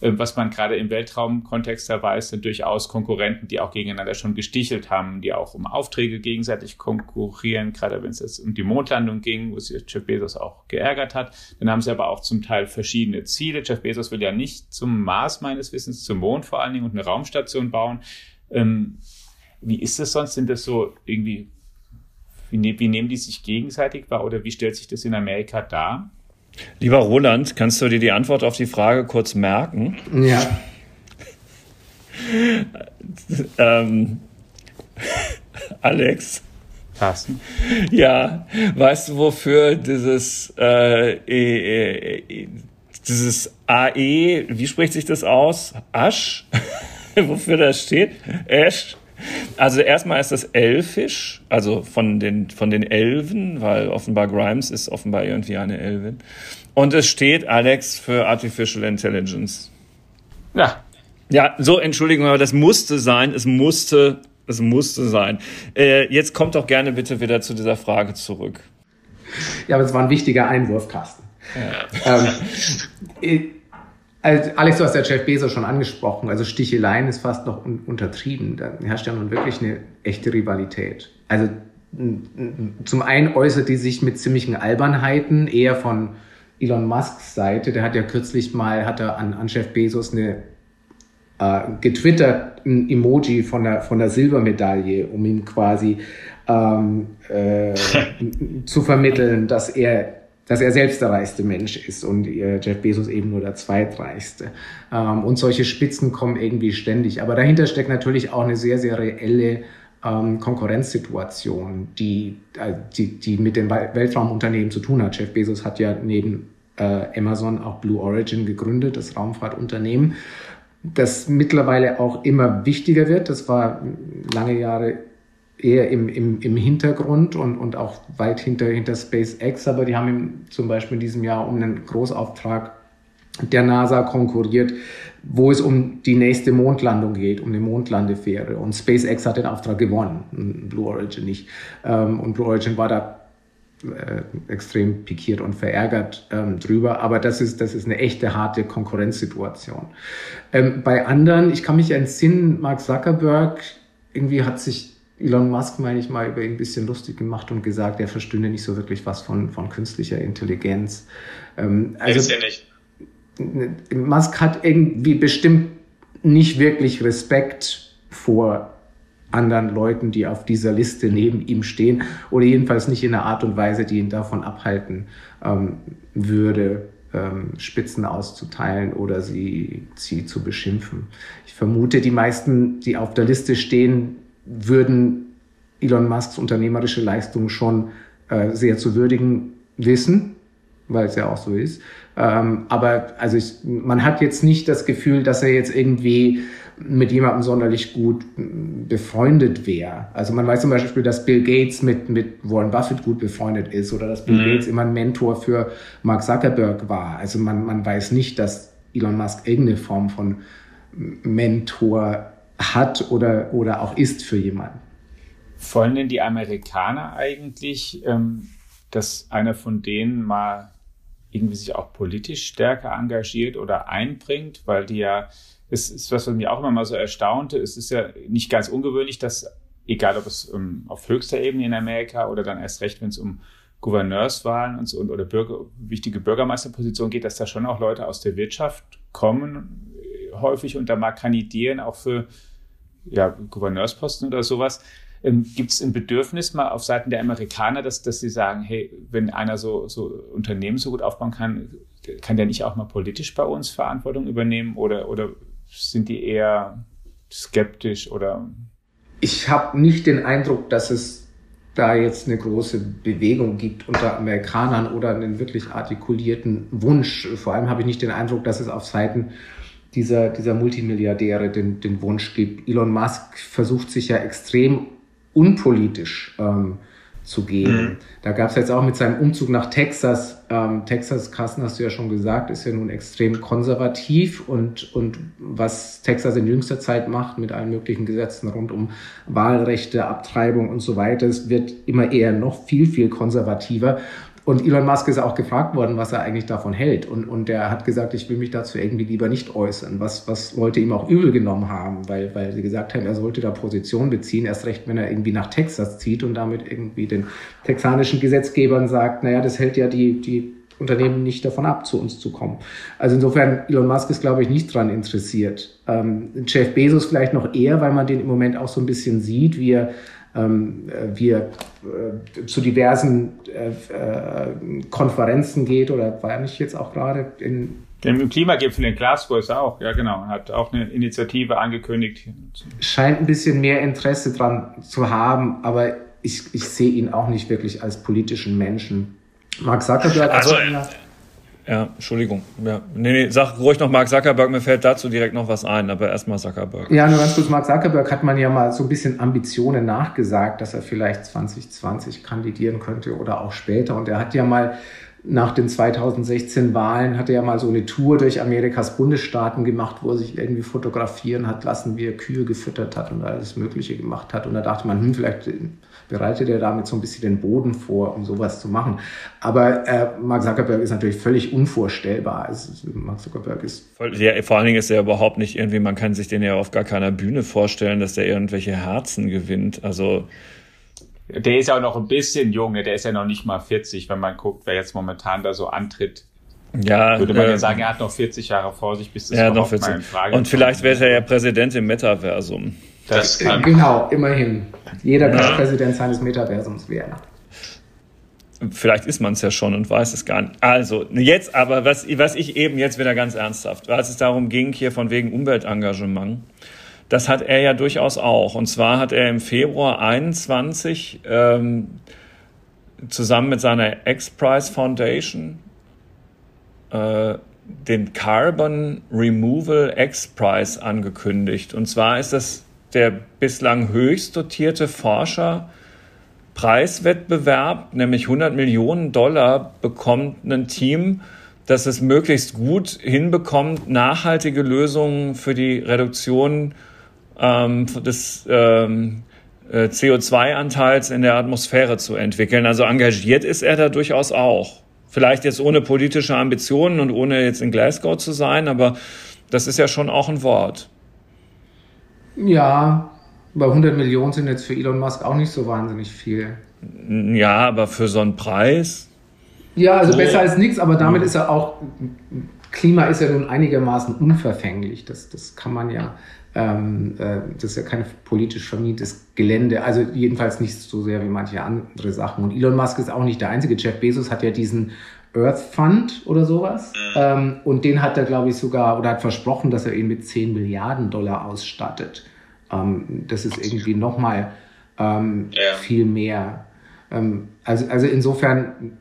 was man gerade im Weltraumkontext da weiß, sind durchaus Konkurrenten, die auch gegeneinander schon gestichelt haben, die auch um Aufträge gegenseitig konkurrieren, gerade wenn es jetzt um die Mondlandung ging, wo sich Jeff Bezos auch geärgert hat. Dann haben sie aber auch zum Teil verschiedene Ziele. Jeff Bezos will ja nicht zum Mars meines Wissens, zum Mond vor allen Dingen und eine Raumstation bauen. Ähm, wie ist das sonst? Sind das so irgendwie, wie, ne-, wie nehmen die sich gegenseitig wahr oder wie stellt sich das in Amerika dar?
Lieber Roland, kannst du dir die Antwort auf die Frage kurz merken?
Ja.
ähm, Alex.
Carsten.
Ja, weißt du, wofür dieses, äh, äh, äh, dieses AE, wie spricht sich das aus? Asch? wofür das steht? Ash? Also erstmal ist das elfisch, also von den, von den Elven, weil offenbar Grimes ist offenbar irgendwie eine Elvin. Und es steht, Alex, für Artificial Intelligence.
Ja.
Ja, so, Entschuldigung, aber das musste sein, es musste, es musste sein. Äh, jetzt kommt doch gerne bitte wieder zu dieser Frage zurück.
Ja, aber es war ein wichtiger Einwurf, Carsten. Ja. Ähm, also Alex, du hast ja Jeff Bezos schon angesprochen. Also Sticheleien ist fast noch un untertrieben. Da herrscht ja nun wirklich eine echte Rivalität. Also zum einen äußert die sich mit ziemlichen Albernheiten, eher von Elon Musks Seite. Der hat ja kürzlich mal, hat er an, an Jeff Bezos eine äh, getwittert, ein Emoji von der, von der Silbermedaille, um ihm quasi ähm, äh, zu vermitteln, dass er dass er selbst der reichste Mensch ist und Jeff Bezos eben nur der zweitreichste. Ähm, und solche Spitzen kommen irgendwie ständig. Aber dahinter steckt natürlich auch eine sehr, sehr reelle ähm, Konkurrenzsituation, die, äh, die, die mit den Weltraumunternehmen zu tun hat. Jeff Bezos hat ja neben äh, Amazon auch Blue Origin gegründet, das Raumfahrtunternehmen, das mittlerweile auch immer wichtiger wird. Das war lange Jahre eher im, im, im Hintergrund und, und auch weit hinter, hinter SpaceX, aber die haben zum Beispiel in diesem Jahr um einen Großauftrag der NASA konkurriert, wo es um die nächste Mondlandung geht, um eine Mondlandefähre. Und SpaceX hat den Auftrag gewonnen, Blue Origin nicht. Ähm, und Blue Origin war da äh, extrem pikiert und verärgert ähm, drüber. Aber das ist, das ist eine echte harte Konkurrenzsituation. Ähm, bei anderen, ich kann mich entsinnen, Mark Zuckerberg, irgendwie hat sich Elon Musk, meine ich mal, über ihn ein bisschen lustig gemacht und gesagt, er verstünde nicht so wirklich was von, von künstlicher Intelligenz.
Ähm, also, ist ja nicht.
Musk hat irgendwie bestimmt nicht wirklich Respekt vor anderen Leuten, die auf dieser Liste neben ihm stehen oder jedenfalls nicht in einer Art und Weise, die ihn davon abhalten ähm, würde, ähm, Spitzen auszuteilen oder sie, sie zu beschimpfen. Ich vermute, die meisten, die auf der Liste stehen, würden Elon Musks unternehmerische Leistung schon äh, sehr zu würdigen wissen, weil es ja auch so ist. Ähm, aber also ich, man hat jetzt nicht das Gefühl, dass er jetzt irgendwie mit jemandem sonderlich gut befreundet wäre. Also man weiß zum Beispiel, dass Bill Gates mit, mit Warren Buffett gut befreundet ist oder dass Bill mhm. Gates immer ein Mentor für Mark Zuckerberg war. Also man, man weiß nicht, dass Elon Musk irgendeine Form von Mentor hat oder, oder auch ist für jemanden.
Wollen denn die Amerikaner eigentlich, ähm, dass einer von denen mal irgendwie sich auch politisch stärker engagiert oder einbringt, weil die ja, es ist was, was mich auch immer mal so erstaunte, es ist ja nicht ganz ungewöhnlich, dass, egal ob es um, ähm, auf höchster Ebene in Amerika oder dann erst recht, wenn es um Gouverneurswahlen und so und, oder Bürger, wichtige Bürgermeisterpositionen geht, dass da schon auch Leute aus der Wirtschaft kommen, äh, häufig und da mal kandidieren, auch für ja, Gouverneursposten oder sowas. Ähm, Gibt es ein Bedürfnis mal auf Seiten der Amerikaner, dass, dass sie sagen, hey, wenn einer so, so Unternehmen so gut aufbauen kann, kann der nicht auch mal politisch bei uns Verantwortung übernehmen oder, oder sind die eher skeptisch oder?
Ich habe nicht den Eindruck, dass es da jetzt eine große Bewegung gibt unter Amerikanern oder einen wirklich artikulierten Wunsch. Vor allem habe ich nicht den Eindruck, dass es auf Seiten dieser, dieser Multimilliardäre den, den Wunsch gibt. Elon Musk versucht sich ja extrem unpolitisch ähm, zu geben. Mhm. Da gab es jetzt auch mit seinem Umzug nach Texas, ähm, Texas, Carsten, hast du ja schon gesagt, ist ja nun extrem konservativ und, und was Texas in jüngster Zeit macht mit allen möglichen Gesetzen rund um Wahlrechte, Abtreibung und so weiter, es wird immer eher noch viel, viel konservativer. Und Elon Musk ist auch gefragt worden, was er eigentlich davon hält. Und, und er hat gesagt, ich will mich dazu irgendwie lieber nicht äußern, was, was Leute ihm auch übel genommen haben, weil, weil sie gesagt haben, er sollte da Position beziehen, erst recht, wenn er irgendwie nach Texas zieht und damit irgendwie den texanischen Gesetzgebern sagt, naja, das hält ja die, die Unternehmen nicht davon ab, zu uns zu kommen. Also insofern, Elon Musk ist, glaube ich, nicht dran interessiert. Ähm, Jeff Bezos vielleicht noch eher, weil man den im Moment auch so ein bisschen sieht, wie er wir äh, zu diversen äh, äh, Konferenzen geht oder war er nicht jetzt auch gerade in
dem Klimagipfel in Glasgow ist er auch, ja genau, hat auch eine Initiative angekündigt.
Scheint ein bisschen mehr Interesse dran zu haben, aber ich, ich sehe ihn auch nicht wirklich als politischen Menschen. Mark Zuckerberg.
Also, ja, Entschuldigung. Ja. Nee, nee, sag ruhig noch Mark Zuckerberg, mir fällt dazu direkt noch was ein, aber erstmal Zuckerberg.
Ja, nur ganz kurz, Mark Zuckerberg hat man ja mal so ein bisschen Ambitionen nachgesagt, dass er vielleicht 2020 kandidieren könnte oder auch später. Und er hat ja mal nach den 2016 Wahlen hat er ja mal so eine Tour durch Amerikas Bundesstaaten gemacht, wo er sich irgendwie fotografieren hat lassen, wie er Kühe gefüttert hat und alles Mögliche gemacht hat. Und da dachte man, hm, vielleicht bereitet er damit so ein bisschen den Boden vor, um sowas zu machen. Aber äh, Mark Zuckerberg ist natürlich völlig unvorstellbar. Also, Mark Zuckerberg ist.
Ja, vor allen Dingen ist er überhaupt nicht irgendwie, man kann sich den ja auf gar keiner Bühne vorstellen, dass der irgendwelche Herzen gewinnt. Also
der ist ja auch noch ein bisschen jung, ne? der ist ja noch nicht mal 40, wenn man guckt, wer jetzt momentan da so antritt.
Ja,
würde man äh, ja sagen, er hat noch 40 Jahre vor sich, bis das
ja, noch 40. mal in Frage Und vielleicht wäre er ja Präsident im Metaversum.
Das kann. Genau, immerhin. Jeder kann ja. Präsident seines Metaversums werden.
Vielleicht ist man es ja schon und weiß es gar nicht. Also, jetzt aber, was, was ich eben jetzt wieder ganz ernsthaft, als es darum ging, hier von wegen Umweltengagement, das hat er ja durchaus auch. Und zwar hat er im Februar 21 ähm, zusammen mit seiner X-Prize Foundation äh, den Carbon Removal X-Prize angekündigt. Und zwar ist das der bislang höchst dotierte Forscher Preiswettbewerb, nämlich 100 Millionen Dollar, bekommt ein Team, das es möglichst gut hinbekommt, nachhaltige Lösungen für die Reduktion ähm, des ähm, äh, CO2-Anteils in der Atmosphäre zu entwickeln. Also engagiert ist er da durchaus auch. Vielleicht jetzt ohne politische Ambitionen und ohne jetzt in Glasgow zu sein, aber das ist ja schon auch ein Wort.
Ja, bei 100 Millionen sind jetzt für Elon Musk auch nicht so wahnsinnig viel.
Ja, aber für so einen Preis?
Ja, also so. besser als nichts, aber damit ist er auch, Klima ist ja nun einigermaßen unverfänglich. Das, das kann man ja, ähm, äh, das ist ja kein politisch vermietetes Gelände. Also jedenfalls nicht so sehr wie manche andere Sachen. Und Elon Musk ist auch nicht der Einzige. Jeff Bezos hat ja diesen Earth Fund oder sowas. Mhm. Ähm, und den hat er, glaube ich, sogar oder hat versprochen, dass er ihn mit 10 Milliarden Dollar ausstattet. Ähm, das ist irgendwie nochmal ähm, ja. viel mehr. Ähm, also, also insofern,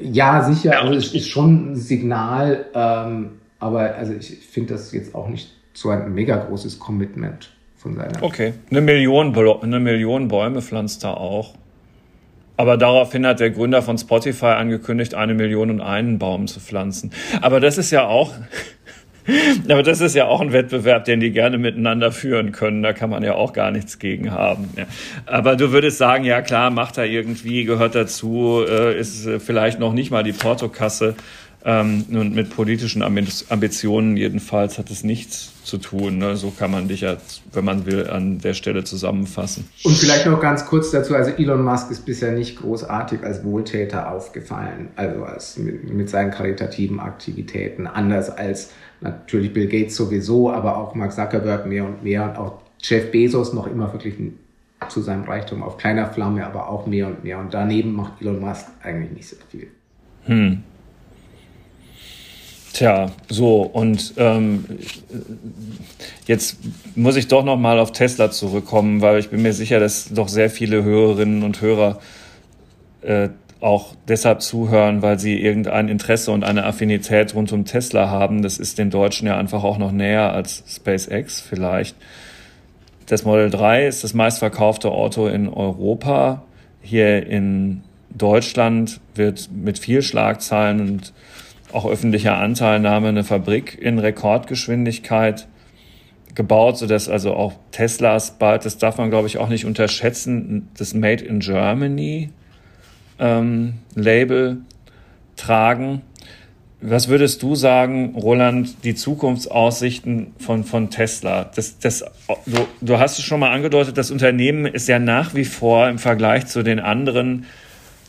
ja, sicher, also es ist schon ein Signal, ähm, aber also ich finde das jetzt auch nicht so ein mega großes Commitment von seiner.
Okay, eine Million, eine Million Bäume pflanzt er auch. Aber daraufhin hat der Gründer von Spotify angekündigt, eine Million und einen Baum zu pflanzen. Aber das ist ja auch, aber das ist ja auch ein Wettbewerb, den die gerne miteinander führen können. Da kann man ja auch gar nichts gegen haben. Aber du würdest sagen, ja klar, macht er irgendwie, gehört dazu, äh, ist vielleicht noch nicht mal die Portokasse. Ähm, und mit politischen Ambitionen jedenfalls hat es nichts zu tun. Ne? So kann man dich ja, wenn man will, an der Stelle zusammenfassen.
Und vielleicht noch ganz kurz dazu, also Elon Musk ist bisher nicht großartig als Wohltäter aufgefallen, also als mit, mit seinen karitativen Aktivitäten, anders als natürlich Bill Gates sowieso, aber auch Mark Zuckerberg mehr und mehr und auch Jeff Bezos noch immer wirklich zu seinem Reichtum auf kleiner Flamme, aber auch mehr und mehr. Und daneben macht Elon Musk eigentlich nicht so viel.
Hm. Tja, so und ähm, jetzt muss ich doch noch mal auf Tesla zurückkommen, weil ich bin mir sicher, dass doch sehr viele Hörerinnen und Hörer äh, auch deshalb zuhören, weil sie irgendein Interesse und eine Affinität rund um Tesla haben. Das ist den Deutschen ja einfach auch noch näher als SpaceX vielleicht. Das Model 3 ist das meistverkaufte Auto in Europa hier in Deutschland wird mit viel Schlagzeilen und auch öffentlicher Anteilnahme eine Fabrik in Rekordgeschwindigkeit gebaut, sodass also auch Teslas bald, das darf man glaube ich auch nicht unterschätzen, das Made in Germany ähm, Label tragen. Was würdest du sagen, Roland, die Zukunftsaussichten von, von Tesla? Das, das, du, du hast es schon mal angedeutet, das Unternehmen ist ja nach wie vor im Vergleich zu den anderen,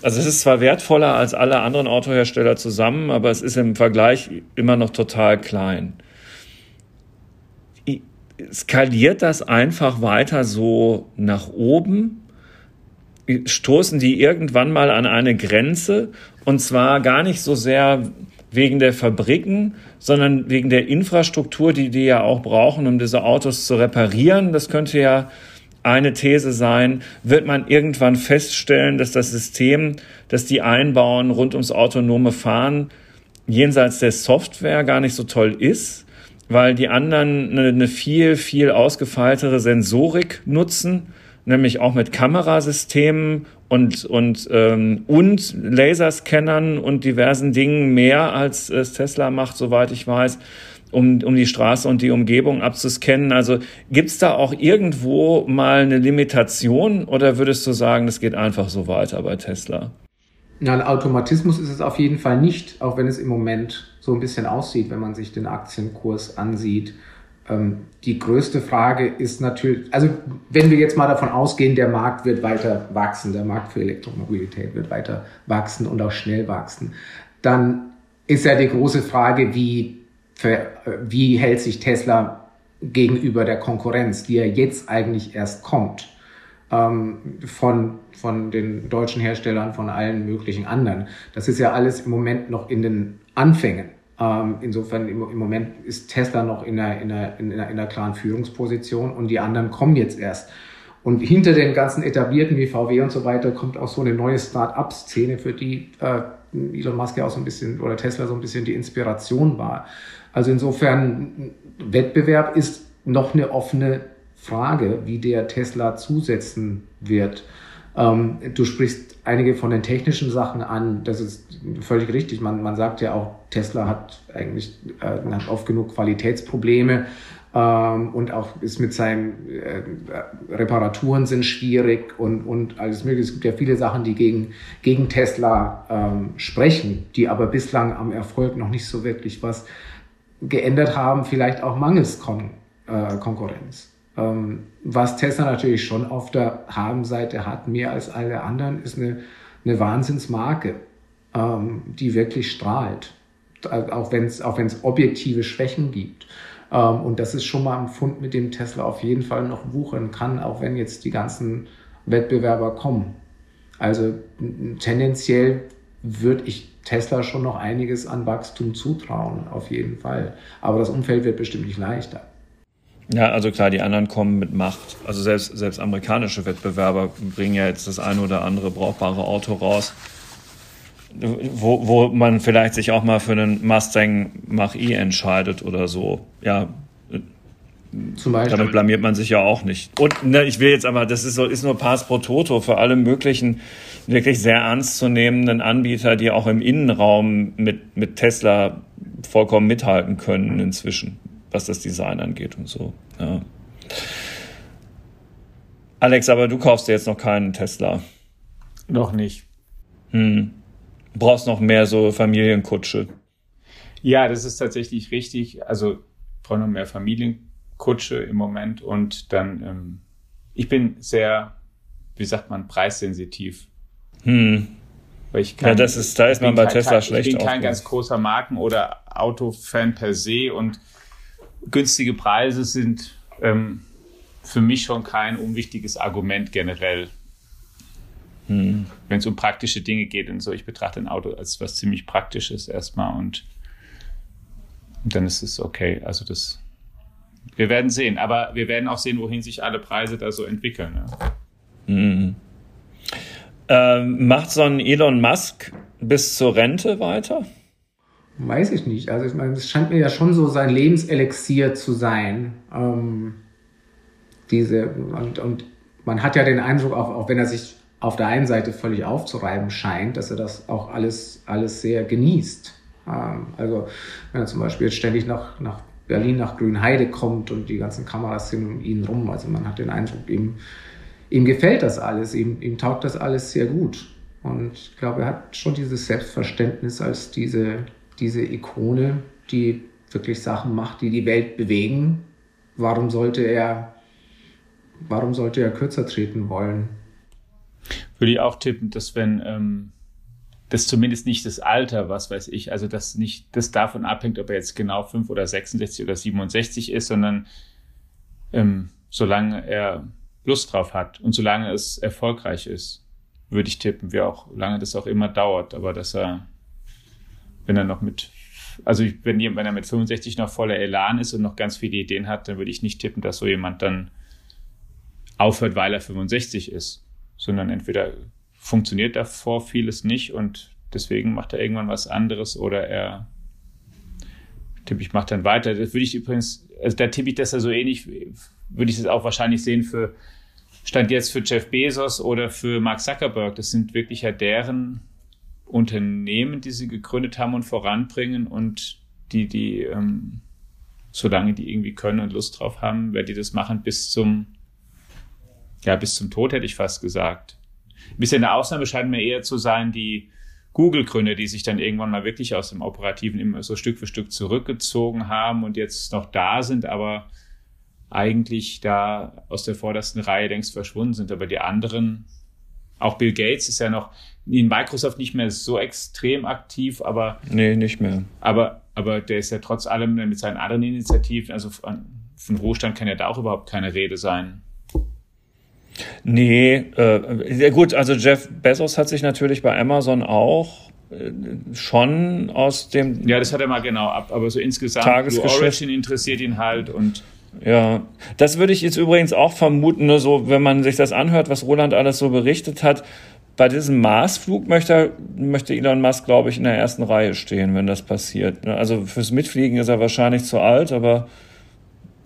also es ist zwar wertvoller als alle anderen Autohersteller zusammen, aber es ist im Vergleich immer noch total klein. Skaliert das einfach weiter so nach oben? Stoßen die irgendwann mal an eine Grenze? Und zwar gar nicht so sehr wegen der Fabriken, sondern wegen der Infrastruktur, die die ja auch brauchen, um diese Autos zu reparieren. Das könnte ja eine These sein, wird man irgendwann feststellen, dass das System, das die einbauen rund ums autonome Fahren, jenseits der Software gar nicht so toll ist, weil die anderen eine, viel, viel ausgefeiltere Sensorik nutzen, nämlich auch mit Kamerasystemen und, und, ähm, und Laserscannern und diversen Dingen mehr als es Tesla macht, soweit ich weiß, um, um die Straße und die Umgebung abzuscannen. Also gibt's da auch irgendwo mal eine Limitation oder würdest du sagen, das geht einfach so weiter bei Tesla?
Na, ein Automatismus ist es auf jeden Fall nicht, auch wenn es im Moment so ein bisschen aussieht, wenn man sich den Aktienkurs ansieht. Ähm, die größte Frage ist natürlich, also wenn wir jetzt mal davon ausgehen, der Markt wird weiter wachsen, der Markt für Elektromobilität wird weiter wachsen und auch schnell wachsen, dann ist ja die große Frage, wie, für, wie hält sich Tesla gegenüber der Konkurrenz, die ja jetzt eigentlich erst kommt, ähm, von, von den deutschen Herstellern, von allen möglichen anderen. Das ist ja alles im Moment noch in den Anfängen. Ähm, insofern im, im, Moment ist Tesla noch in einer, in, einer, in, einer, in einer klaren Führungsposition und die anderen kommen jetzt erst. Und hinter den ganzen etablierten wie VW und so weiter kommt auch so eine neue Start-up-Szene, für die äh, Elon Musk ja auch so ein bisschen oder Tesla so ein bisschen die Inspiration war. Also insofern Wettbewerb ist noch eine offene Frage, wie der Tesla zusetzen wird. Ähm, du sprichst einige von den technischen Sachen an. Das ist völlig richtig. Man, man sagt ja auch, Tesla hat eigentlich äh, hat oft genug Qualitätsprobleme ähm, und auch ist mit seinen äh, Reparaturen sind schwierig und, und alles mögliche. Es gibt ja viele Sachen, die gegen, gegen Tesla ähm, sprechen, die aber bislang am Erfolg noch nicht so wirklich was geändert haben, vielleicht auch mangels Kon äh, Konkurrenz. Ähm, was Tesla natürlich schon auf der Habenseite hat, mehr als alle anderen, ist eine, eine Wahnsinnsmarke, ähm, die wirklich strahlt. Auch wenn es auch objektive Schwächen gibt. Ähm, und das ist schon mal ein Fund, mit dem Tesla auf jeden Fall noch wuchern kann, auch wenn jetzt die ganzen Wettbewerber kommen. Also tendenziell würde ich Tesla schon noch einiges an Wachstum zutrauen, auf jeden Fall. Aber das Umfeld wird bestimmt nicht leichter.
Ja, also klar, die anderen kommen mit Macht. Also selbst, selbst amerikanische Wettbewerber bringen ja jetzt das eine oder andere brauchbare Auto raus, wo, wo man vielleicht sich auch mal für einen Mustang Mach-E entscheidet oder so. Ja, zum Beispiel. Damit blamiert man sich ja auch nicht. Und ne, ich will jetzt aber, das ist, so, ist nur Pass pro Toto für alle möglichen wirklich sehr ernstzunehmenden Anbieter, die auch im Innenraum mit, mit Tesla vollkommen mithalten können inzwischen was das Design angeht und so. Ja. Alex, aber du kaufst dir jetzt noch keinen Tesla.
Noch nicht.
Hm. Du brauchst noch mehr so Familienkutsche.
Ja, das ist tatsächlich richtig. Also ich brauche noch mehr Familienkutsche im Moment und dann, ähm, ich bin sehr, wie sagt man, preissensitiv.
Hm. Kann, ja, das ist, da ist man bei Tesla kein, schlecht.
Ich bin kein ganz großer Marken- oder Autofan per se und günstige Preise sind ähm, für mich schon kein unwichtiges Argument generell. Hm. Wenn es um praktische Dinge geht und so, ich betrachte ein Auto als was ziemlich Praktisches erstmal und, und dann ist es okay. Also das, wir werden sehen, aber wir werden auch sehen, wohin sich alle Preise da so entwickeln. Ja.
Hm. Ähm, macht so ein Elon Musk bis zur Rente weiter?
Weiß ich nicht. Also ich meine, es scheint mir ja schon so sein Lebenselixier zu sein. Ähm, diese, und, und man hat ja den Eindruck, auch, auch wenn er sich auf der einen Seite völlig aufzureiben scheint, dass er das auch alles, alles sehr genießt. Ähm, also wenn er zum Beispiel jetzt ständig nach, nach Berlin, nach Grünheide kommt und die ganzen Kameras sind um ihn rum, also man hat den Eindruck, ihm, ihm gefällt das alles, ihm, ihm taugt das alles sehr gut. Und ich glaube, er hat schon dieses Selbstverständnis als diese, diese Ikone, die wirklich Sachen macht, die die Welt bewegen. Warum sollte er, warum sollte er kürzer treten wollen?
Würde ich auch tippen, dass wenn ähm, das zumindest nicht das Alter, was weiß ich, also dass nicht das davon abhängt, ob er jetzt genau 5 oder 66 oder 67 ist, sondern ähm, solange er Lust drauf hat. Und solange es erfolgreich ist, würde ich tippen, wie auch lange das auch immer dauert, aber dass er, wenn er noch mit, also wenn, wenn er mit 65 noch voller Elan ist und noch ganz viele Ideen hat, dann würde ich nicht tippen, dass so jemand dann aufhört, weil er 65 ist. Sondern entweder funktioniert davor vieles nicht und deswegen macht er irgendwann was anderes oder er tippe ich macht dann weiter. Das würde ich übrigens, also da tippe ich das ja so ähnlich, würde ich das auch wahrscheinlich sehen für Stand jetzt für Jeff Bezos oder für Mark Zuckerberg. Das sind wirklich ja deren Unternehmen, die sie gegründet haben und voranbringen und die, die, ähm, solange die irgendwie können und Lust drauf haben, werden die das machen bis zum ja, bis zum Tod hätte ich fast gesagt. Ein bisschen eine Ausnahme scheint mir eher zu sein, die Google-Gründer, die sich dann irgendwann mal wirklich aus dem Operativen immer so Stück für Stück zurückgezogen haben und jetzt noch da sind, aber eigentlich da aus der vordersten Reihe längst verschwunden sind. Aber die anderen, auch Bill Gates ist ja noch in Microsoft nicht mehr so extrem aktiv, aber.
Nee, nicht mehr.
Aber, aber der ist ja trotz allem mit seinen anderen Initiativen, also von, von Ruhestand kann ja da auch überhaupt keine Rede sein.
Nee, äh, ja gut, also Jeff Bezos hat sich natürlich bei Amazon auch äh, schon aus dem
Ja, das hat er mal genau ab, aber so insgesamt
Blue
Origin interessiert ihn halt und
ja, das würde ich jetzt übrigens auch vermuten, ne, so wenn man sich das anhört, was Roland alles so berichtet hat. Bei diesem Marsflug möchte, möchte Elon Musk, glaube ich, in der ersten Reihe stehen, wenn das passiert. Ne? Also fürs Mitfliegen ist er wahrscheinlich zu alt, aber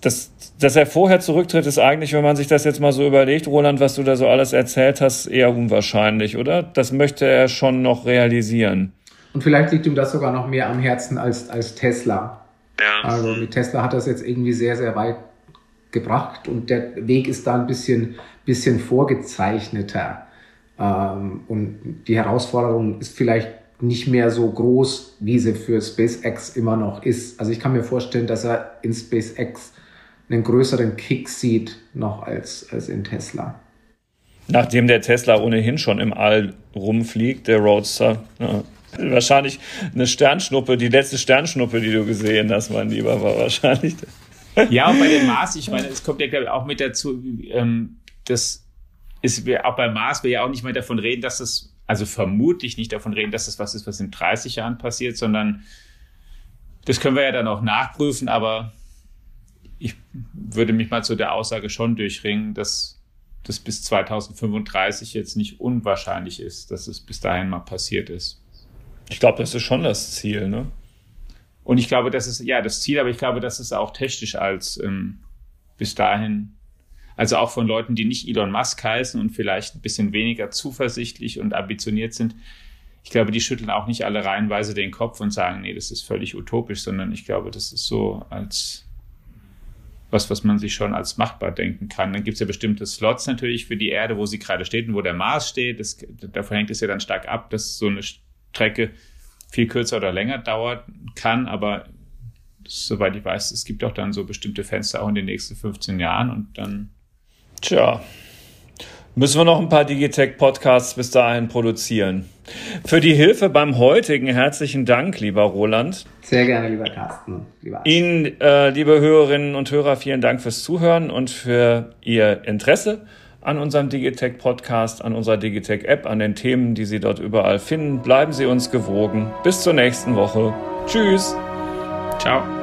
das, dass er vorher zurücktritt, ist eigentlich, wenn man sich das jetzt mal so überlegt, Roland, was du da so alles erzählt hast, eher unwahrscheinlich, oder? Das möchte er schon noch realisieren.
Und vielleicht liegt ihm das sogar noch mehr am Herzen als, als Tesla. Ja. Also mit Tesla hat das jetzt irgendwie sehr, sehr weit gebracht und der Weg ist da ein bisschen, bisschen vorgezeichneter. Ähm, und die Herausforderung ist vielleicht nicht mehr so groß, wie sie für SpaceX immer noch ist. Also ich kann mir vorstellen, dass er in SpaceX einen größeren Kick sieht noch als, als in Tesla.
Nachdem der Tesla ohnehin schon im All rumfliegt, der Roadster. Ja. Wahrscheinlich eine Sternschnuppe, die letzte Sternschnuppe, die du gesehen hast, mein Lieber, war wahrscheinlich.
Ja, und bei dem Mars, ich meine, es kommt ja glaube ich, auch mit dazu, ähm, das ist auch beim Mars wir ja auch nicht mehr davon reden, dass das, also vermutlich nicht davon reden, dass das was ist, was in 30 Jahren passiert, sondern das können wir ja dann auch nachprüfen, aber ich würde mich mal zu der Aussage schon durchringen, dass das bis 2035 jetzt nicht unwahrscheinlich ist, dass es bis dahin mal passiert ist.
Ich glaube, das ist schon das Ziel, ne?
Und ich glaube, das ist ja das Ziel, aber ich glaube, das ist auch technisch als ähm, bis dahin, also auch von Leuten, die nicht Elon Musk heißen und vielleicht ein bisschen weniger zuversichtlich und ambitioniert sind. Ich glaube, die schütteln auch nicht alle reihenweise den Kopf und sagen, nee, das ist völlig utopisch, sondern ich glaube, das ist so als was, was man sich schon als machbar denken kann. Dann gibt es ja bestimmte Slots natürlich für die Erde, wo sie gerade steht und wo der Mars steht. Das, davon hängt es ja dann stark ab, dass so eine Strecke viel kürzer oder länger dauern kann, aber soweit ich weiß, es gibt auch dann so bestimmte Fenster auch in den nächsten 15 Jahren und dann.
Tja, müssen wir noch ein paar Digitech-Podcasts bis dahin produzieren. Für die Hilfe beim heutigen herzlichen Dank, lieber Roland.
Sehr gerne, lieber Carsten.
Lieber Ihnen, äh, liebe Hörerinnen und Hörer, vielen Dank fürs Zuhören und für Ihr Interesse an unserem Digitech Podcast, an unserer Digitech App, an den Themen, die Sie dort überall finden. Bleiben Sie uns gewogen. Bis zur nächsten Woche. Tschüss.
Ciao.